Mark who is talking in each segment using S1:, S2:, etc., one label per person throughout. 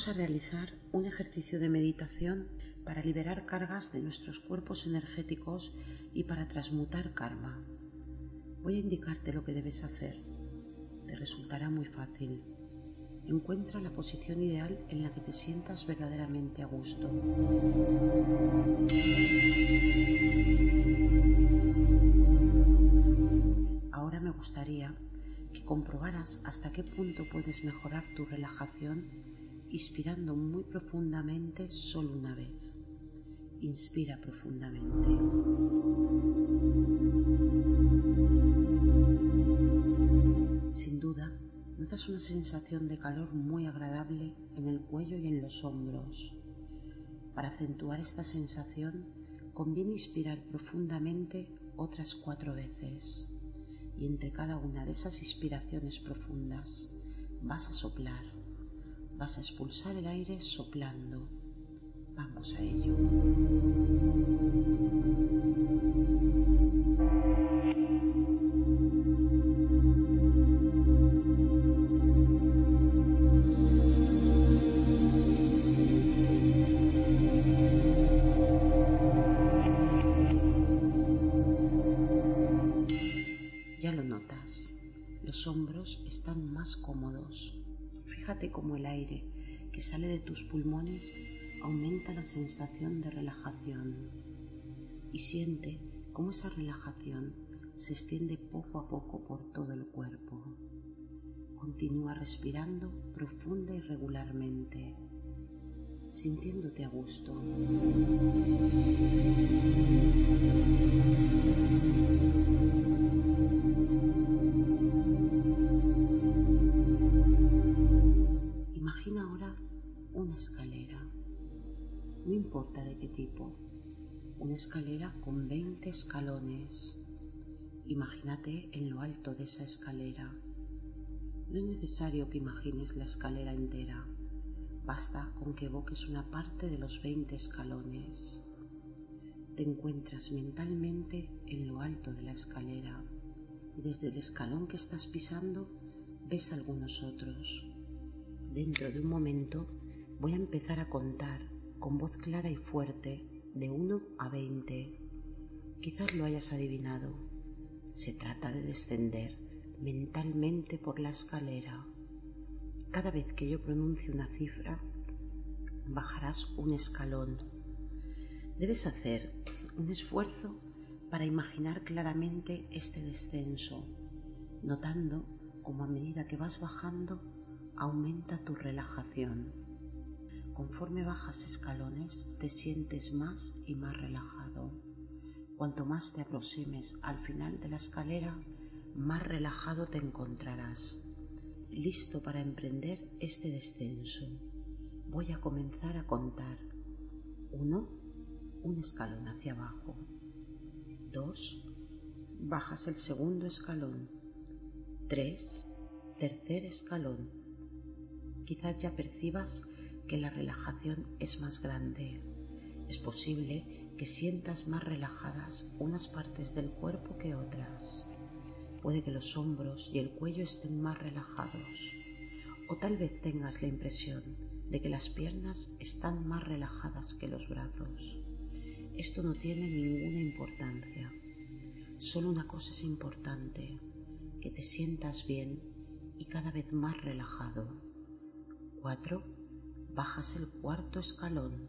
S1: Vamos a realizar un ejercicio de meditación para liberar cargas de nuestros cuerpos energéticos y para transmutar karma. Voy a indicarte lo que debes hacer. Te resultará muy fácil. Encuentra la posición ideal en la que te sientas verdaderamente a gusto. Ahora me gustaría que comprobaras hasta qué punto puedes mejorar tu relajación inspirando muy profundamente solo una vez. Inspira profundamente. Sin duda, notas una sensación de calor muy agradable en el cuello y en los hombros. Para acentuar esta sensación, conviene inspirar profundamente otras cuatro veces y entre cada una de esas inspiraciones profundas vas a soplar Vas a expulsar el aire soplando. Vamos a ello. Cómo el aire que sale de tus pulmones aumenta la sensación de relajación y siente cómo esa relajación se extiende poco a poco por todo el cuerpo. Continúa respirando profunda y regularmente, sintiéndote a gusto. Escalera con 20 escalones. Imagínate en lo alto de esa escalera. No es necesario que imagines la escalera entera, basta con que evoques una parte de los 20 escalones. Te encuentras mentalmente en lo alto de la escalera desde el escalón que estás pisando ves algunos otros. Dentro de un momento Voy a empezar a contar con voz clara y fuerte de 1 a 20. Quizás lo hayas adivinado. Se trata de descender mentalmente por la escalera. Cada vez que yo pronuncie una cifra, bajarás un escalón. Debes hacer un esfuerzo para imaginar claramente este descenso, notando cómo a medida que vas bajando aumenta tu relajación. Conforme bajas escalones te sientes más y más relajado. Cuanto más te aproximes al final de la escalera, más relajado te encontrarás, listo para emprender este descenso. Voy a comenzar a contar. Uno, un escalón hacia abajo. Dos, bajas el segundo escalón. Tres, tercer escalón. Quizás ya percibas que la relajación es más grande. Es posible que sientas más relajadas unas partes del cuerpo que otras. Puede que los hombros y el cuello estén más relajados. O tal vez tengas la impresión de que las piernas están más relajadas que los brazos. Esto no tiene ninguna importancia. Solo una cosa es importante, que te sientas bien y cada vez más relajado. 4 bajas el cuarto escalón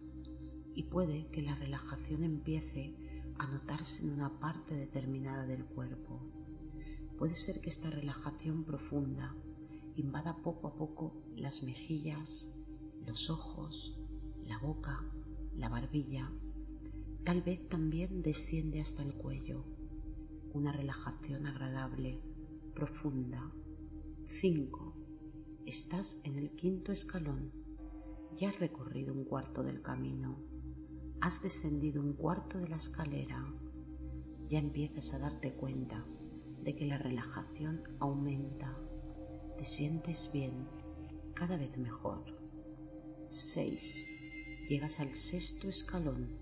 S1: y puede que la relajación empiece a notarse en una parte determinada del cuerpo. Puede ser que esta relajación profunda invada poco a poco las mejillas, los ojos, la boca, la barbilla. Tal vez también desciende hasta el cuello. Una relajación agradable, profunda. 5. Estás en el quinto escalón ya has recorrido un cuarto del camino, has descendido un cuarto de la escalera, ya empiezas a darte cuenta de que la relajación aumenta, te sientes bien, cada vez mejor. 6. Llegas al sexto escalón.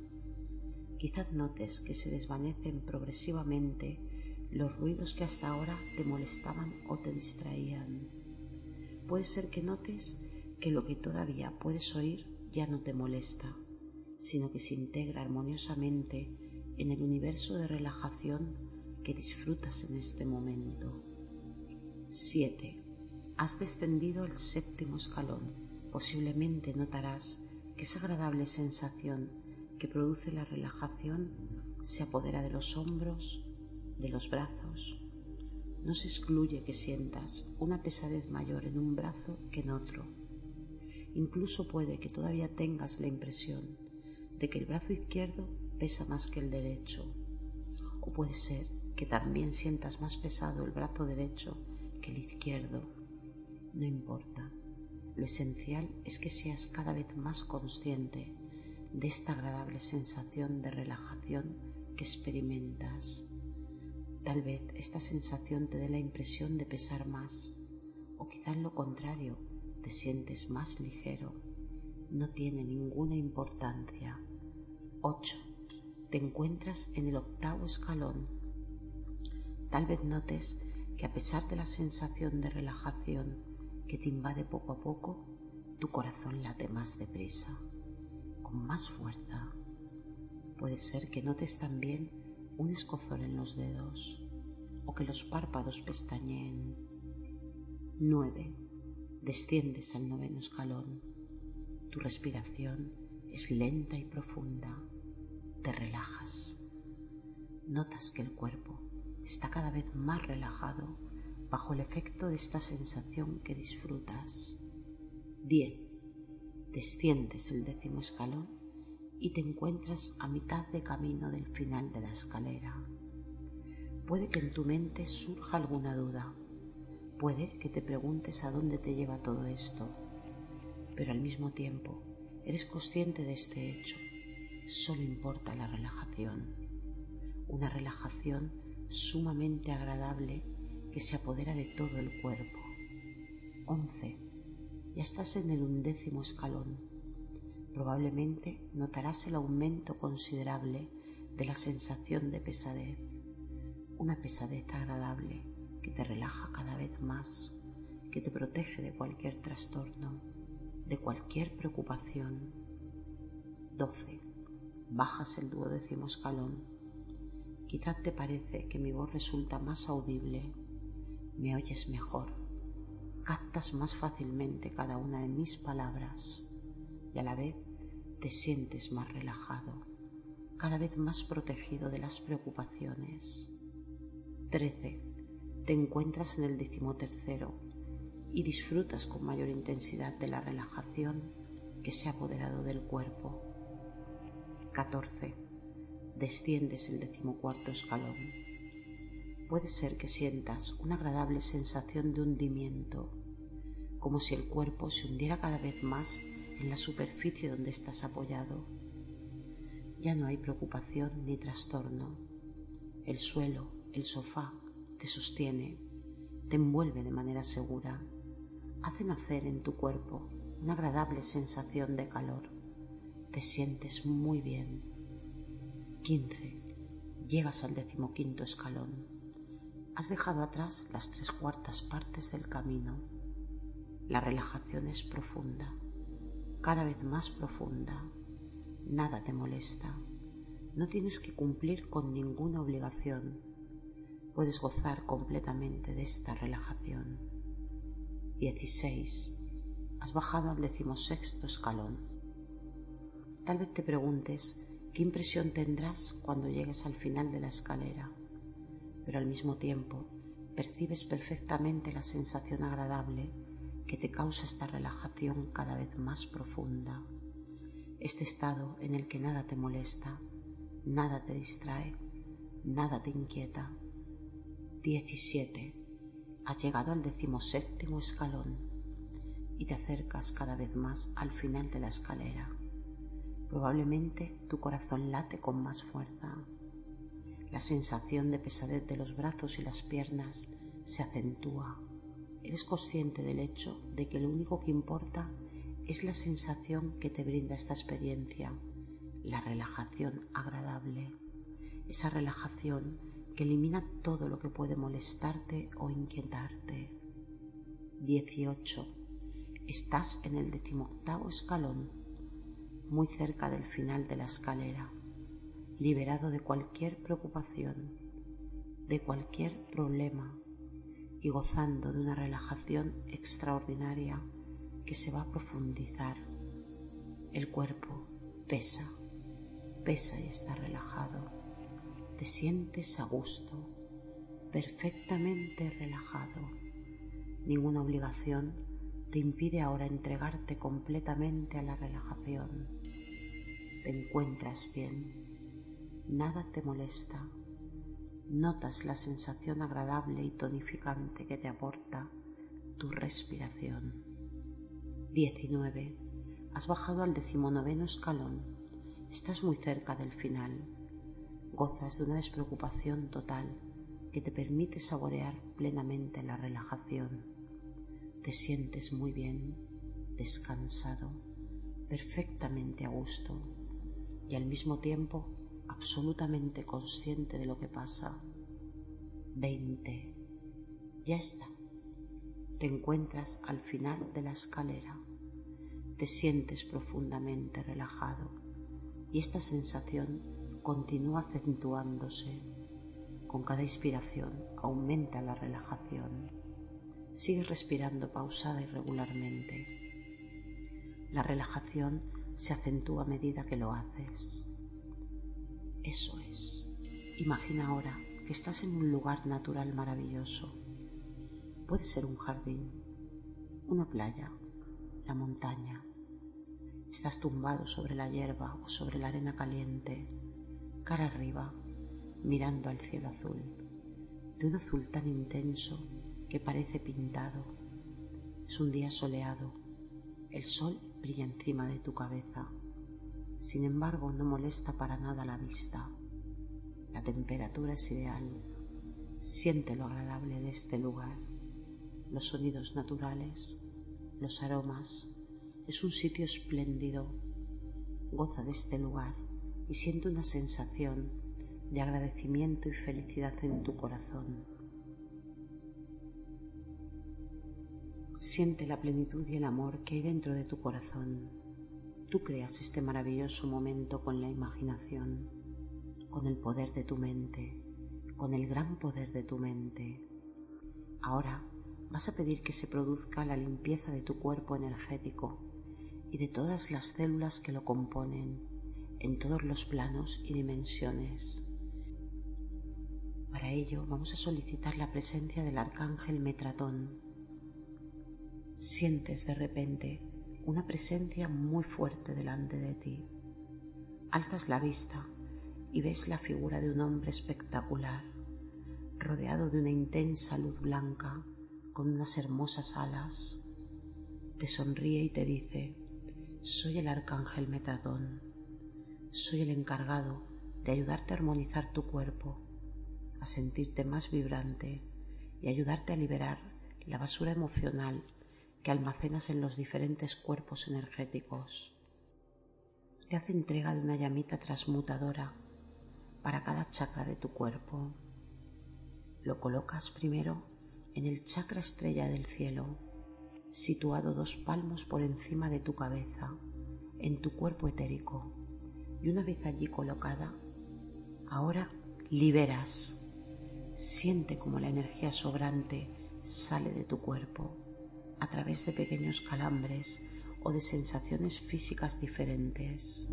S1: Quizás notes que se desvanecen progresivamente los ruidos que hasta ahora te molestaban o te distraían. Puede ser que notes que lo que todavía puedes oír ya no te molesta, sino que se integra armoniosamente en el universo de relajación que disfrutas en este momento. 7. Has descendido el séptimo escalón. Posiblemente notarás que esa agradable sensación que produce la relajación se apodera de los hombros, de los brazos. No se excluye que sientas una pesadez mayor en un brazo que en otro. Incluso puede que todavía tengas la impresión de que el brazo izquierdo pesa más que el derecho. O puede ser que también sientas más pesado el brazo derecho que el izquierdo. No importa. Lo esencial es que seas cada vez más consciente de esta agradable sensación de relajación que experimentas. Tal vez esta sensación te dé la impresión de pesar más, o quizás lo contrario, te sientes más ligero. No tiene ninguna importancia. 8. Te encuentras en el octavo escalón. Tal vez notes que a pesar de la sensación de relajación que te invade poco a poco, tu corazón late más deprisa con más fuerza. Puede ser que notes también un escozor en los dedos o que los párpados pestañeen. 9. Desciendes al noveno escalón. Tu respiración es lenta y profunda. Te relajas. Notas que el cuerpo está cada vez más relajado bajo el efecto de esta sensación que disfrutas. 10 desciendes el décimo escalón y te encuentras a mitad de camino del final de la escalera. Puede que en tu mente surja alguna duda, puede que te preguntes a dónde te lleva todo esto, pero al mismo tiempo eres consciente de este hecho. Solo importa la relajación, una relajación sumamente agradable que se apodera de todo el cuerpo. 11 ya estás en el undécimo escalón. Probablemente notarás el aumento considerable de la sensación de pesadez, una pesadez agradable que te relaja cada vez más, que te protege de cualquier trastorno, de cualquier preocupación. 12. Bajas el duodécimo escalón. Quizás te parece que mi voz resulta más audible, me oyes mejor captas más fácilmente cada una de mis palabras y a la vez te sientes más relajado, cada vez más protegido de las preocupaciones. 13. Te encuentras en el decimotercero y disfrutas con mayor intensidad de la relajación que se ha apoderado del cuerpo. 14. Desciendes el decimocuarto escalón. Puede ser que sientas una agradable sensación de hundimiento como si el cuerpo se hundiera cada vez más en la superficie donde estás apoyado. Ya no hay preocupación ni trastorno. El suelo, el sofá, te sostiene, te envuelve de manera segura, hace nacer en tu cuerpo una agradable sensación de calor. Te sientes muy bien. 15. Llegas al decimoquinto escalón. Has dejado atrás las tres cuartas partes del camino la relajación es profunda, cada vez más profunda. Nada te molesta. No tienes que cumplir con ninguna obligación. Puedes gozar completamente de esta relajación. 16. Has bajado al decimosexto escalón. Tal vez te preguntes qué impresión tendrás cuando llegues al final de la escalera, pero al mismo tiempo percibes perfectamente la sensación agradable que te causa esta relajación cada vez más profunda, este estado en el que nada te molesta, nada te distrae, nada te inquieta. 17. Has llegado al decimoséptimo escalón y te acercas cada vez más al final de la escalera. Probablemente tu corazón late con más fuerza. La sensación de pesadez de los brazos y las piernas se acentúa eres consciente del hecho de que lo único que importa es la sensación que te brinda esta experiencia, la relajación agradable, esa relajación que elimina todo lo que puede molestarte o inquietarte. 18. Estás en el decimoctavo escalón, muy cerca del final de la escalera, liberado de cualquier preocupación, de cualquier problema y gozando de una relajación extraordinaria que se va a profundizar. El cuerpo pesa, pesa y está relajado. Te sientes a gusto, perfectamente relajado. Ninguna obligación te impide ahora entregarte completamente a la relajación. Te encuentras bien, nada te molesta, notas la sensación agradable y tonificante que te aporta tu respiración. 19. Has bajado al decimonoveno escalón. Estás muy cerca del final. Gozas de una despreocupación total que te permite saborear plenamente la relajación. Te sientes muy bien, descansado, perfectamente a gusto y al mismo tiempo absolutamente consciente de lo que pasa. 20. Ya está. Te encuentras al final de la escalera. Te sientes profundamente relajado y esta sensación continúa acentuándose. Con cada inspiración aumenta la relajación. Sigue respirando pausada y regularmente. La relajación se acentúa a medida que lo haces. Eso es. Imagina ahora que estás en un lugar natural maravilloso. Puede ser un jardín, una playa, la montaña. Estás tumbado sobre la hierba o sobre la arena caliente, cara arriba, mirando al cielo azul, de un azul tan intenso que parece pintado. Es un día soleado, el sol brilla encima de tu cabeza sin embargo, no molesta para nada la vista. La temperatura es ideal. Siente lo agradable de este lugar, los sonidos naturales, los aromas. Es un sitio espléndido. Goza de este lugar y siente una sensación de agradecimiento y felicidad en tu corazón. Siente la plenitud y el amor que hay dentro de tu corazón Tú creas este maravilloso momento con la imaginación, con el poder de tu mente, con el gran poder de tu mente. Ahora vas a pedir que se produzca la limpieza de tu cuerpo energético y de todas las células que lo componen en todos los planos y dimensiones. Para ello vamos a solicitar la presencia del arcángel Metratón. Sientes de repente una presencia muy fuerte delante de ti. Alzas la vista y ves la figura de un hombre espectacular, rodeado de una intensa luz blanca con unas hermosas alas. Te sonríe y te dice, soy el arcángel Metadón, soy el encargado de ayudarte a armonizar tu cuerpo, a sentirte más vibrante y ayudarte a liberar la basura emocional que almacenas en los diferentes cuerpos energéticos. Te hace entrega de una llamita transmutadora para cada chakra de tu cuerpo. Lo colocas primero en el chakra estrella del cielo, situado dos palmos por encima de tu cabeza, en tu cuerpo etérico. Y una vez allí colocada, ahora liberas. Siente como la energía sobrante sale de tu cuerpo a través de pequeños calambres o de sensaciones físicas diferentes.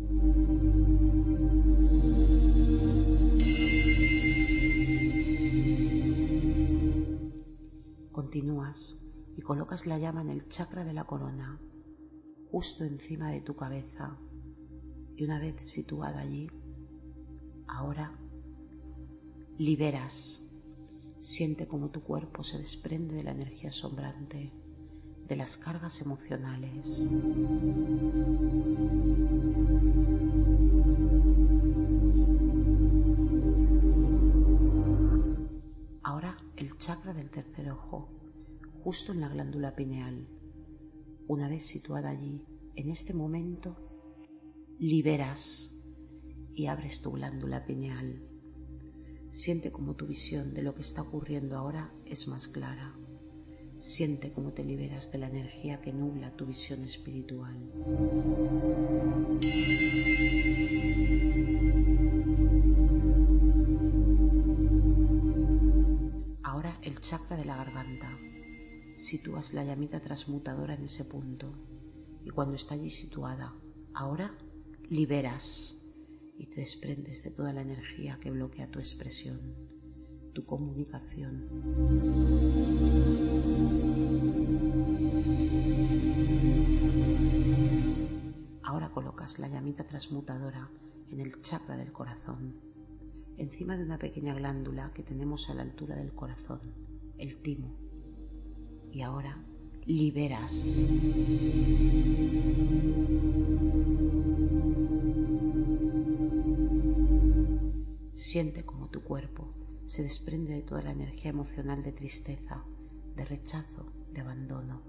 S1: Continúas y colocas la llama en el chakra de la corona, justo encima de tu cabeza, y una vez situada allí, ahora liberas. Siente como tu cuerpo se desprende de la energía sombrante de las cargas emocionales. Ahora el chakra del tercer ojo, justo en la glándula pineal. Una vez situada allí, en este momento, liberas y abres tu glándula pineal. Siente como tu visión de lo que está ocurriendo ahora es más clara Siente cómo te liberas de la energía que nubla tu visión espiritual. Ahora el chakra de la garganta. Sitúas la llamita transmutadora en ese punto y cuando está allí situada, ahora liberas y te desprendes de toda la energía que bloquea tu expresión, tu comunicación. Ahora colocas la llamita transmutadora en el chakra del corazón, encima de una pequeña glándula que tenemos a la altura del corazón, el timo. Y ahora liberas. Siente como tu cuerpo se desprende de toda la energía emocional de tristeza, de rechazo, de abandono.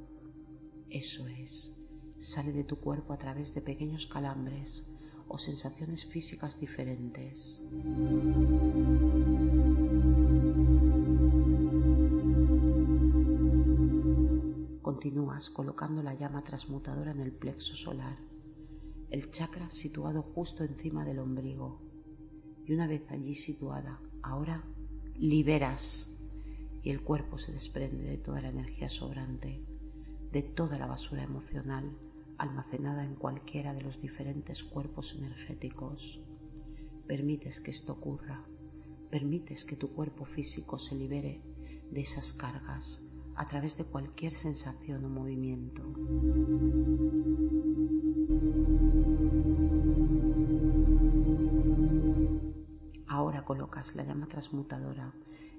S1: Eso es, sale de tu cuerpo a través de pequeños calambres o sensaciones físicas diferentes. Continúas colocando la llama transmutadora en el plexo solar, el chakra situado justo encima del ombligo. Y una vez allí situada, ahora liberas y el cuerpo se desprende de toda la energía sobrante, de toda la basura emocional almacenada en cualquiera de los diferentes cuerpos energéticos. Permites que esto ocurra, permites que tu cuerpo físico se libere de esas cargas a través de cualquier sensación o movimiento. Colocas la llama transmutadora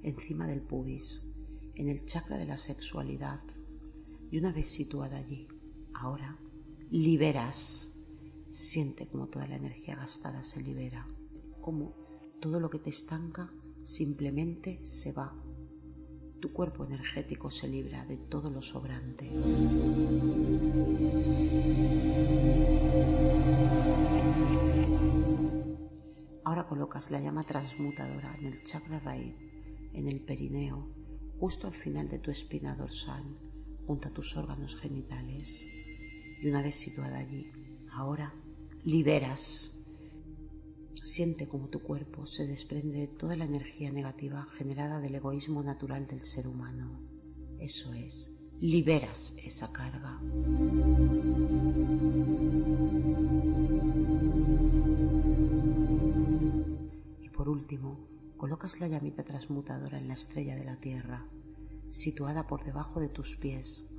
S1: encima del pubis, en el chakra de la sexualidad, y una vez situada allí, ahora liberas. Siente como toda la energía gastada se libera, como todo lo que te estanca simplemente se va tu cuerpo energético se libra de todo lo sobrante. Ahora colocas la llama transmutadora en el chakra raíz, en el perineo, justo al final de tu espina dorsal, junto a tus órganos genitales. Y una vez situada allí, ahora liberas Siente como tu cuerpo se desprende de toda la energía negativa generada del egoísmo natural del ser humano. Eso es, liberas esa carga. Último, colocas la llamita transmutadora en la estrella de la Tierra, situada por debajo de tus pies.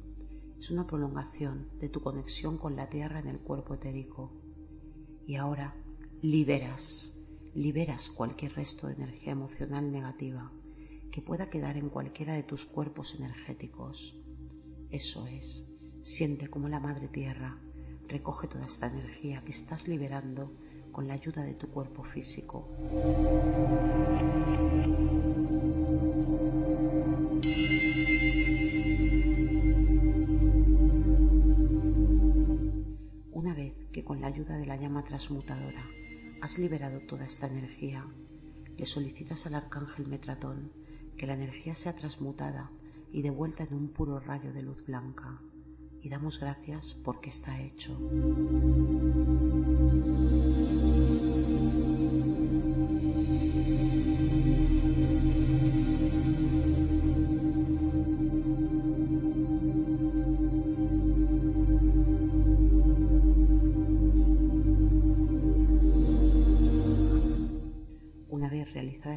S1: Es una prolongación de tu conexión con la Tierra en el cuerpo etérico. Y ahora liberas, liberas cualquier resto de energía emocional negativa que pueda quedar en cualquiera de tus cuerpos energéticos. Eso es, siente como la Madre Tierra recoge toda esta energía que estás liberando con la ayuda de tu cuerpo físico. Una vez que con la ayuda de la llama transmutadora Has liberado toda esta energía. Le solicitas al arcángel Metratón que la energía sea transmutada y devuelta en un puro rayo de luz blanca. Y damos gracias porque está hecho.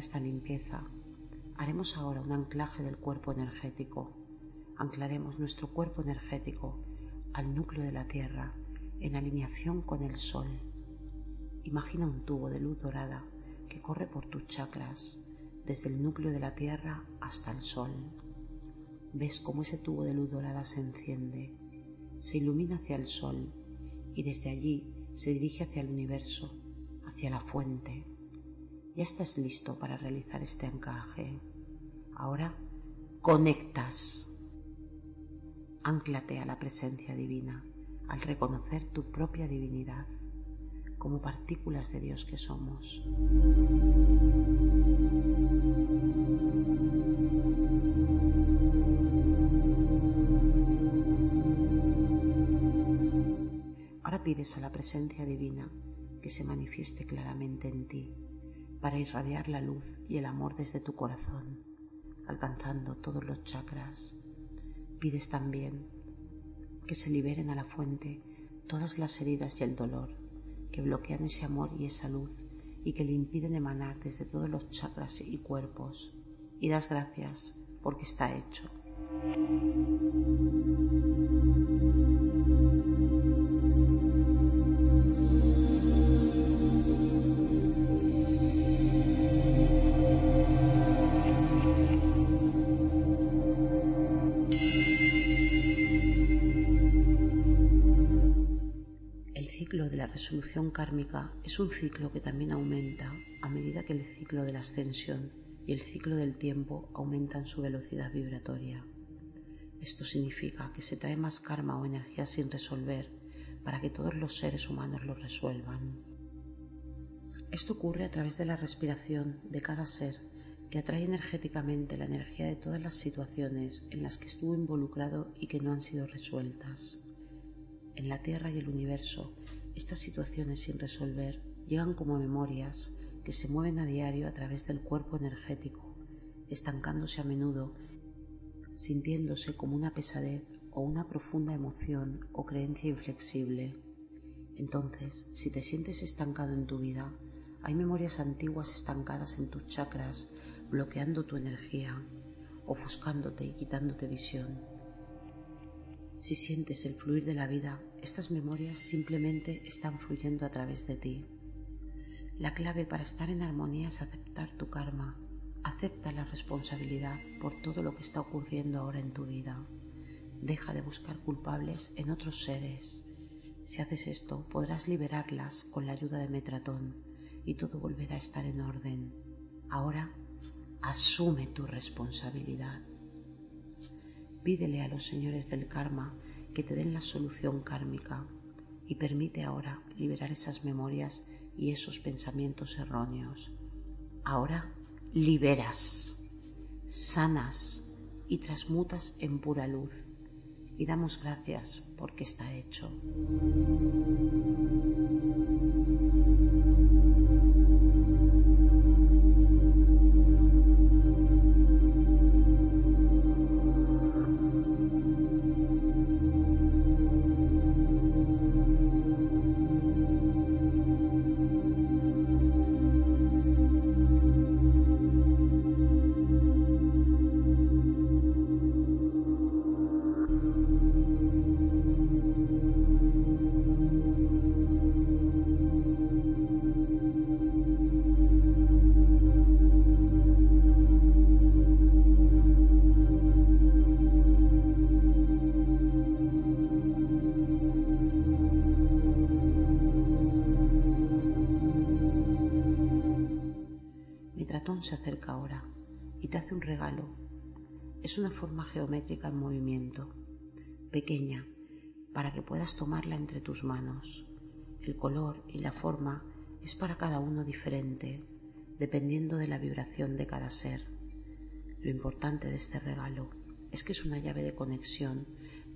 S1: Esta limpieza, haremos ahora un anclaje del cuerpo energético. Anclaremos nuestro cuerpo energético al núcleo de la Tierra en alineación con el Sol. Imagina un tubo de luz dorada que corre por tus chakras, desde el núcleo de la Tierra hasta el Sol. Ves cómo ese tubo de luz dorada se enciende, se ilumina hacia el Sol y desde allí se dirige hacia el universo, hacia la fuente. Ya estás listo para realizar este anclaje. Ahora conectas. Ánclate a la presencia divina al reconocer tu propia divinidad como partículas de Dios que somos. Ahora pides a la presencia divina que se manifieste claramente en ti para irradiar la luz y el amor desde tu corazón, alcanzando todos los chakras. Pides también que se liberen a la fuente todas las heridas y el dolor que bloquean ese amor y esa luz y que le impiden emanar desde todos los chakras y cuerpos. Y das gracias porque está hecho. Resolución kármica es un ciclo que también aumenta a medida que el ciclo de la ascensión y el ciclo del tiempo aumentan su velocidad vibratoria. Esto significa que se trae más karma o energía sin resolver para que todos los seres humanos lo resuelvan. Esto ocurre a través de la respiración de cada ser que atrae energéticamente la energía de todas las situaciones en las que estuvo involucrado y que no han sido resueltas. En la Tierra y el universo estas situaciones sin resolver llegan como memorias que se mueven a diario a través del cuerpo energético, estancándose a menudo, sintiéndose como una pesadez o una profunda emoción o creencia inflexible. Entonces, si te sientes estancado en tu vida, hay memorias antiguas estancadas en tus chakras, bloqueando tu energía, ofuscándote y quitándote visión. Si sientes el fluir de la vida, estas memorias simplemente están fluyendo a través de ti. La clave para estar en armonía es aceptar tu karma. Acepta la responsabilidad por todo lo que está ocurriendo ahora en tu vida. Deja de buscar culpables en otros seres. Si haces esto, podrás liberarlas con la ayuda de Metratón y todo volverá a estar en orden. Ahora, asume tu responsabilidad. Pídele a los señores del karma que te den la solución kármica y permite ahora liberar esas memorias y esos pensamientos erróneos. Ahora liberas, sanas y transmutas en pura luz y damos gracias porque está hecho. Se acerca ahora y te hace un regalo. Es una forma geométrica en movimiento, pequeña, para que puedas tomarla entre tus manos. El color y la forma es para cada uno diferente, dependiendo de la vibración de cada ser. Lo importante de este regalo es que es una llave de conexión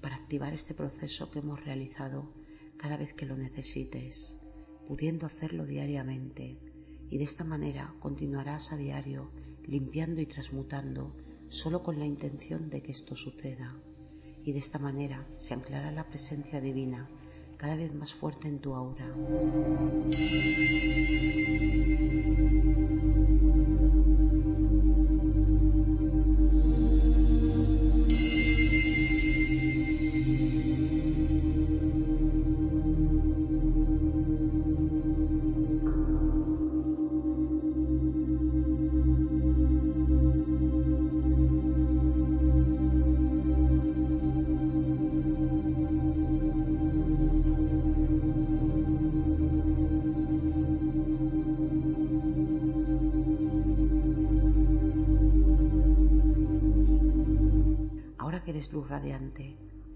S1: para activar este proceso que hemos realizado cada vez que lo necesites, pudiendo hacerlo diariamente y de esta manera continuarás a diario limpiando y transmutando solo con la intención de que esto suceda. Y de esta manera se anclará la presencia divina cada vez más fuerte en tu aura.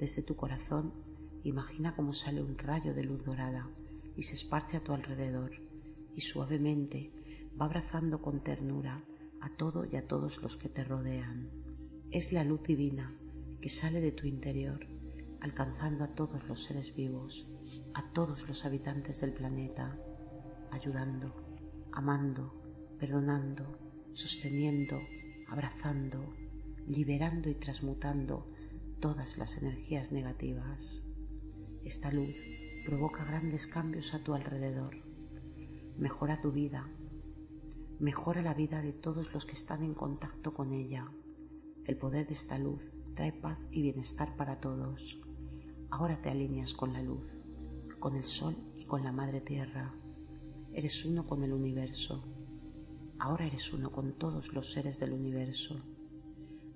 S1: Desde tu corazón, imagina cómo sale un rayo de luz dorada y se esparce a tu alrededor y suavemente va abrazando con ternura a todo y a todos los que te rodean. Es la luz divina que sale de tu interior, alcanzando a todos los seres vivos a todos los habitantes del planeta, ayudando, amando, perdonando, sosteniendo, abrazando, liberando y transmutando todas las energías negativas. Esta luz provoca grandes cambios a tu alrededor, mejora tu vida, mejora la vida de todos los que están en contacto con ella. El poder de esta luz trae paz y bienestar para todos. Ahora te alineas con la luz, con el sol y con la madre tierra. Eres uno con el universo. Ahora eres uno con todos los seres del universo.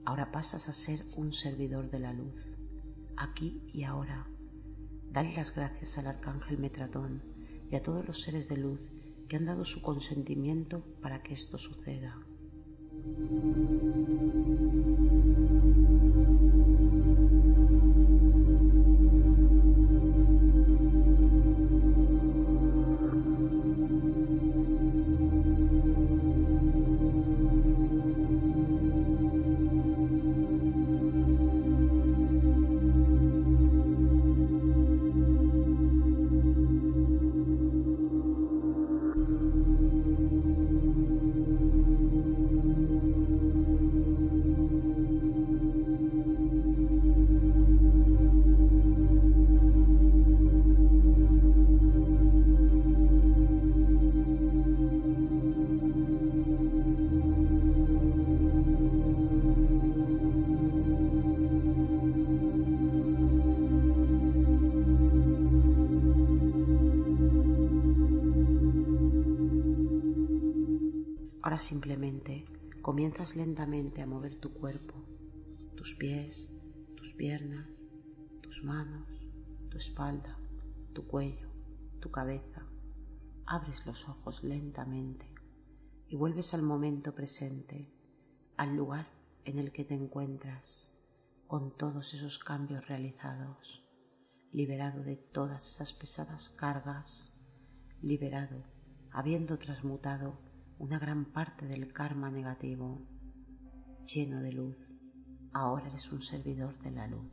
S1: Ahora pasas a ser un servidor de la luz, aquí y ahora. Dale las gracias al arcángel Metratón y a todos los seres de luz que han dado su consentimiento para que esto suceda. Simplemente comienzas lentamente a mover tu cuerpo, tus pies, tus piernas, tus manos, tu espalda, tu cuello, tu cabeza. Abres los ojos lentamente y vuelves al momento presente, al lugar en el que te encuentras, con todos esos cambios realizados, liberado de todas esas pesadas cargas, liberado, habiendo transmutado una gran parte del karma negativo, lleno de luz. Ahora eres un servidor de la luz.